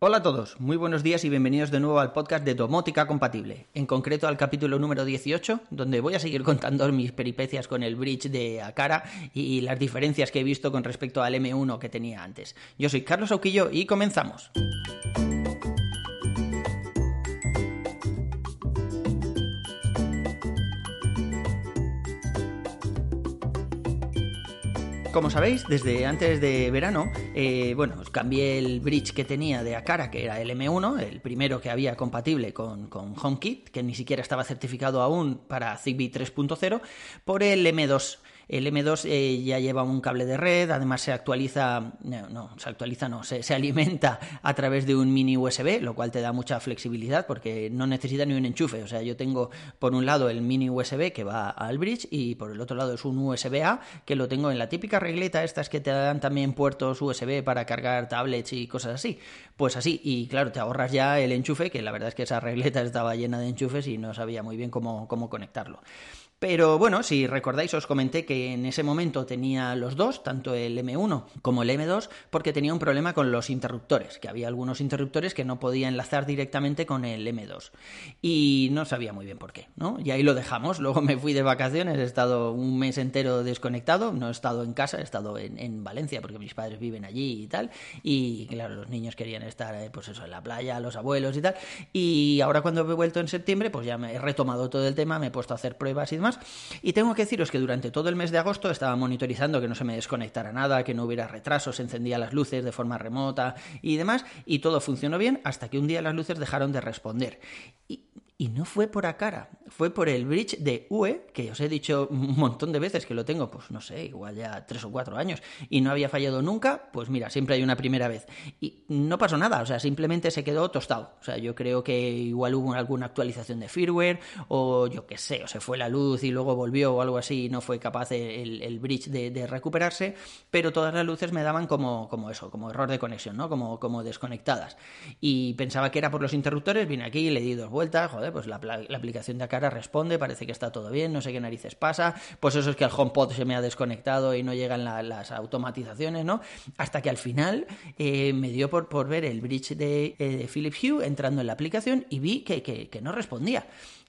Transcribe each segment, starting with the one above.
Hola a todos, muy buenos días y bienvenidos de nuevo al podcast de Domótica Compatible, en concreto al capítulo número 18, donde voy a seguir contando mis peripecias con el bridge de Akara y las diferencias que he visto con respecto al M1 que tenía antes. Yo soy Carlos Auquillo y comenzamos. Como sabéis, desde antes de verano, eh, bueno, cambié el bridge que tenía de Akara, que era el M1, el primero que había compatible con, con HomeKit, que ni siquiera estaba certificado aún para Zigbee 3.0, por el M2 el M2 eh, ya lleva un cable de red, además se actualiza, no, se actualiza, no, se, se, alimenta a través de un mini USB, lo cual te da mucha flexibilidad porque no necesita ni un enchufe. O sea, yo tengo por un lado el mini USB que va al bridge y por el otro lado es un USB-A que lo tengo en la típica regleta, estas que te dan también puertos USB para cargar tablets y cosas así. Pues así, y claro, te ahorras ya el enchufe, que la verdad es que esa regleta estaba llena de enchufes y no sabía muy bien cómo, cómo conectarlo. Pero bueno, si recordáis, os comenté que en ese momento tenía los dos, tanto el M1 como el M2, porque tenía un problema con los interruptores, que había algunos interruptores que no podía enlazar directamente con el M2. Y no sabía muy bien por qué, ¿no? Y ahí lo dejamos. Luego me fui de vacaciones, he estado un mes entero desconectado, no he estado en casa, he estado en, en Valencia, porque mis padres viven allí y tal. Y claro, los niños querían estar, eh, pues eso, en la playa, los abuelos y tal. Y ahora cuando he vuelto en septiembre, pues ya me he retomado todo el tema, me he puesto a hacer pruebas y demás y tengo que deciros que durante todo el mes de agosto estaba monitorizando que no se me desconectara nada, que no hubiera retrasos, encendía las luces de forma remota y demás, y todo funcionó bien hasta que un día las luces dejaron de responder. Y y no fue por Akara, fue por el bridge de UE, que os he dicho un montón de veces que lo tengo, pues no sé, igual ya tres o cuatro años, y no había fallado nunca, pues mira, siempre hay una primera vez. Y no pasó nada, o sea, simplemente se quedó tostado. O sea, yo creo que igual hubo alguna actualización de firmware, o yo qué sé, o se fue la luz y luego volvió o algo así, y no fue capaz el, bridge de, recuperarse, pero todas las luces me daban como, como eso, como error de conexión, ¿no? Como, como desconectadas. Y pensaba que era por los interruptores, vine aquí, le di dos vueltas, joder, pues la, la, aplicación de Responde, parece que está todo bien, no sé qué narices pasa, pues eso es que el HomePod se me ha desconectado y no llegan la, las automatizaciones, ¿no? Hasta que al final eh, me dio por, por ver el bridge de, eh, de Philips Hue entrando en la aplicación y vi que, que no respondía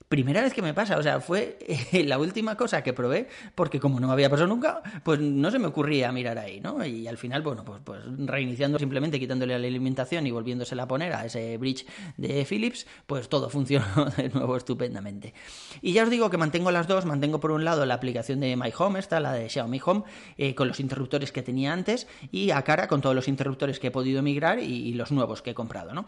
primera vez que me pasa, o sea, fue la última cosa que probé, porque como no me había pasado nunca, pues no se me ocurría mirar ahí, ¿no? Y al final, bueno, pues, pues reiniciando simplemente, quitándole la alimentación y volviéndosela a poner a ese bridge de Philips, pues todo funcionó de nuevo estupendamente. Y ya os digo que mantengo las dos, mantengo por un lado la aplicación de My Home, esta, la de Xiaomi Home, eh, con los interruptores que tenía antes, y a cara con todos los interruptores que he podido migrar y los nuevos que he comprado, ¿no?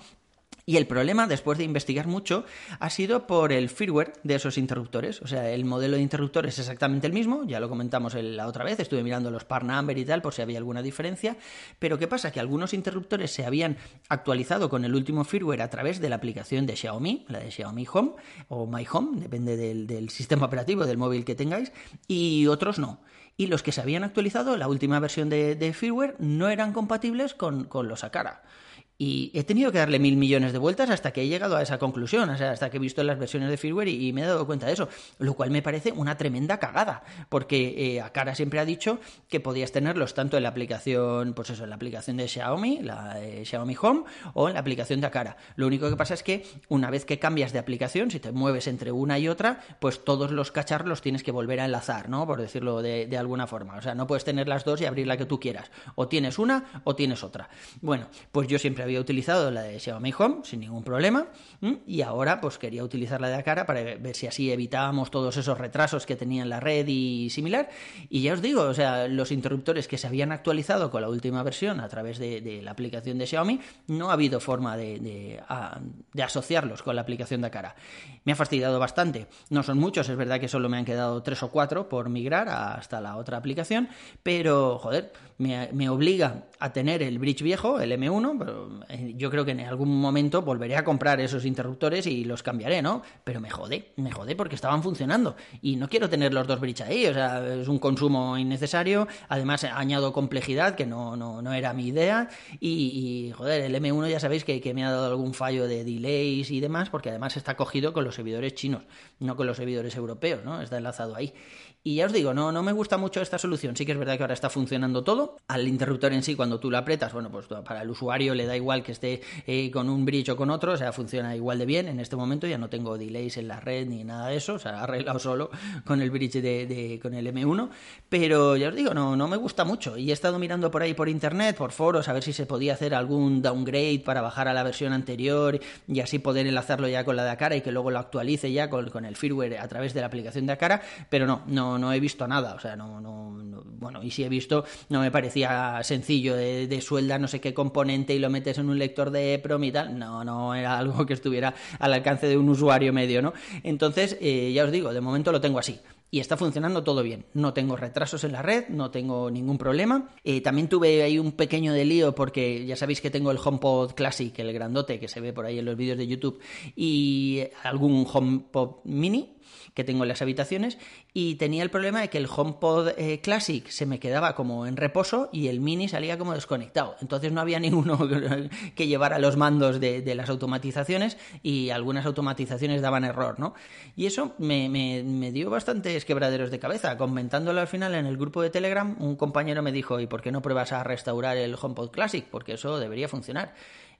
Y el problema, después de investigar mucho, ha sido por el firmware de esos interruptores. O sea, el modelo de interruptor es exactamente el mismo, ya lo comentamos la otra vez, estuve mirando los par y tal por si había alguna diferencia. Pero ¿qué pasa? Que algunos interruptores se habían actualizado con el último firmware a través de la aplicación de Xiaomi, la de Xiaomi Home o My Home, depende del, del sistema operativo del móvil que tengáis, y otros no. Y los que se habían actualizado, la última versión de, de firmware, no eran compatibles con, con los Akara. Y he tenido que darle mil millones de vueltas hasta que he llegado a esa conclusión, o sea, hasta que he visto las versiones de firmware y, me he dado cuenta de eso, lo cual me parece una tremenda cagada, porque eh, Akara siempre ha dicho que podías tenerlos tanto en la aplicación, pues eso, en la aplicación de Xiaomi, la Xiaomi Home, o en la aplicación de Akara. Lo único que pasa es que una vez que cambias de aplicación, si te mueves entre una y otra, pues todos los cacharros los tienes que volver a enlazar, ¿no? Por decirlo de, de alguna forma. O sea, no puedes tener las dos y abrir la que tú quieras. O tienes una o tienes otra. Bueno, pues yo siempre había utilizado la de Xiaomi Home sin ningún problema y ahora pues quería utilizar la de Akara para ver si así evitábamos todos esos retrasos que tenía en la red y similar. Y ya os digo, o sea, los interruptores que se habían actualizado con la última versión a través de, la aplicación de Xiaomi no ha habido forma de, de, asociarlos con la aplicación de Akara. Me ha fastidiado bastante, no son muchos, es verdad que solo me han quedado tres o cuatro por migrar hasta la otra aplicación, pero joder, me, me obliga a tener el bridge viejo, el M1, pero yo creo que en algún momento volveré a comprar esos interruptores y los cambiaré, ¿no? Pero me jode, me jode porque estaban funcionando y no quiero tener los dos bridge ahí, o sea, es un consumo innecesario, además añado complejidad que no, no, no era mi idea y, joder, el M1 ya sabéis que, que me ha dado algún fallo de delays y demás porque además está cogido con los servidores chinos, no con los servidores europeos, ¿no? Está enlazado ahí. Y ya os digo, no, no me gusta mucho esta solución, sí que es verdad que ahora está funcionando todo. Al interruptor en sí, cuando tú lo apretas, bueno, pues para el usuario le da igual que esté eh, con un bridge o con otro, o sea, funciona igual de bien. En este momento ya no tengo delays en la red ni nada de eso, o sea, arreglado solo con el bridge de, con el M1, pero ya os digo, no, no me gusta mucho. Y he estado mirando por ahí por internet, por foros, a ver si se podía hacer algún downgrade para bajar a la versión anterior y así poder enlazarlo ya con la de Akara y que luego lo actualice ya con, el firmware a través de la aplicación de Akara, pero no, no, no he visto nada, o sea, no, no, bueno, y si he visto, no me parecía sencillo de, suelda no sé qué componente y lo metes en un lector de EPROM y tal, no, no era algo que estuviera al alcance de un usuario medio, ¿no? Entonces, eh, ya os digo, de momento lo tengo así y está funcionando todo bien. No tengo retrasos en la red, no tengo ningún problema. Eh, también tuve ahí un pequeño delío porque ya sabéis que tengo el HomePod Classic, el grandote que se ve por ahí en los vídeos de YouTube, y algún HomePod Mini que tengo en las habitaciones y tenía el problema de que el HomePod eh, Classic se me quedaba como en reposo y el Mini salía como desconectado. Entonces no había ninguno que llevara los mandos de, las automatizaciones y algunas automatizaciones daban error, ¿no? Y eso me, me, dio bastantes quebraderos de cabeza. Comentándolo al final en el grupo de Telegram, un compañero me dijo, ¿y por qué no pruebas a restaurar el HomePod Classic? Porque eso debería funcionar.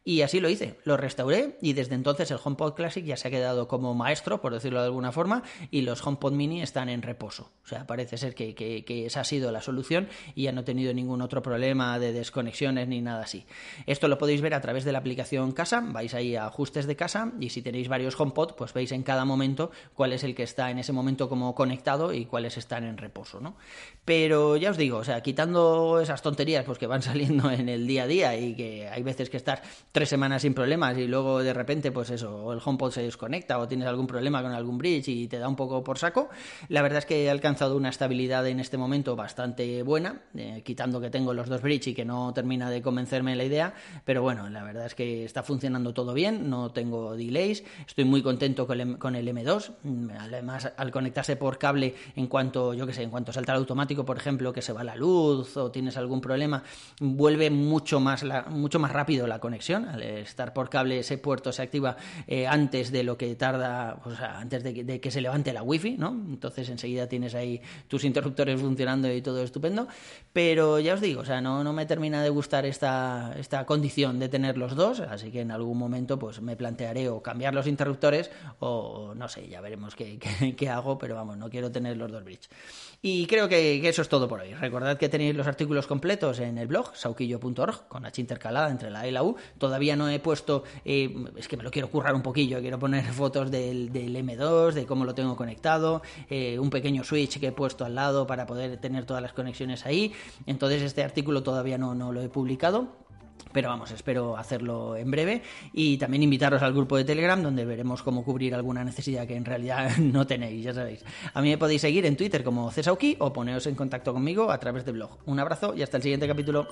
Y así lo hice, lo restauré y desde entonces el HomePod Classic ya se ha quedado como maestro, por decirlo de alguna forma, y los HomePod Mini están en reposo. O sea, parece ser que, que, esa ha sido la solución y ya no he tenido ningún otro problema de desconexiones ni nada así. Esto lo podéis ver a través de la aplicación Casa, vais ahí a ajustes de casa y si tenéis varios HomePod, pues veis en cada momento cuál es el que está en ese momento como conectado y cuáles están en reposo, ¿no? Pero ya os digo, o sea, quitando esas tonterías pues que van saliendo en el día a día y que hay veces que estar tres semanas sin problemas y luego de repente, pues eso, el HomePod se desconecta o tienes algún problema con algún bridge y te da un poco por saco. La verdad es que he alcanzado una estabilidad en este momento bastante buena, eh, quitando que tengo los dos bridge y que no termina de convencerme la idea, pero bueno, la verdad es que está funcionando todo bien, no tengo delays, estoy muy contento con el, con el M2, además al conectarse por cable en cuanto, yo que sé, en cuanto salta el automático, por ejemplo, que se va la luz o tienes algún problema, vuelve mucho más, mucho más rápido la conexión, al estar por cable ese puerto se activa eh, antes de lo que tarda, o sea, antes de que, se levante la wifi, ¿no? Entonces enseguida tienes ahí tus interruptores funcionando y todo estupendo. Pero ya os digo, o sea, no, no me termina de gustar esta, esta condición de tener los dos, así que en algún momento pues me plantearé o cambiar los interruptores o no sé, ya veremos qué, qué, hago, pero vamos, no quiero tener los dos bridge. Y creo que, eso es todo por hoy. Recordad que tenéis los artículos completos en el blog, sauquillo.org, con H intercalada entre la A y la U. Todavía no he puesto, eh, es que me lo quiero currar un poquillo, quiero poner fotos del, M2, de lo tengo conectado, eh, un pequeño switch que he puesto al lado para poder tener todas las conexiones ahí. Entonces este artículo todavía no, no lo he publicado. Pero vamos, espero hacerlo en breve y también invitaros al grupo de Telegram donde veremos cómo cubrir alguna necesidad que en realidad no tenéis, ya sabéis. A mí me podéis seguir en Twitter como Cesauki o poneros en contacto conmigo a través de blog. Un abrazo y hasta el siguiente capítulo.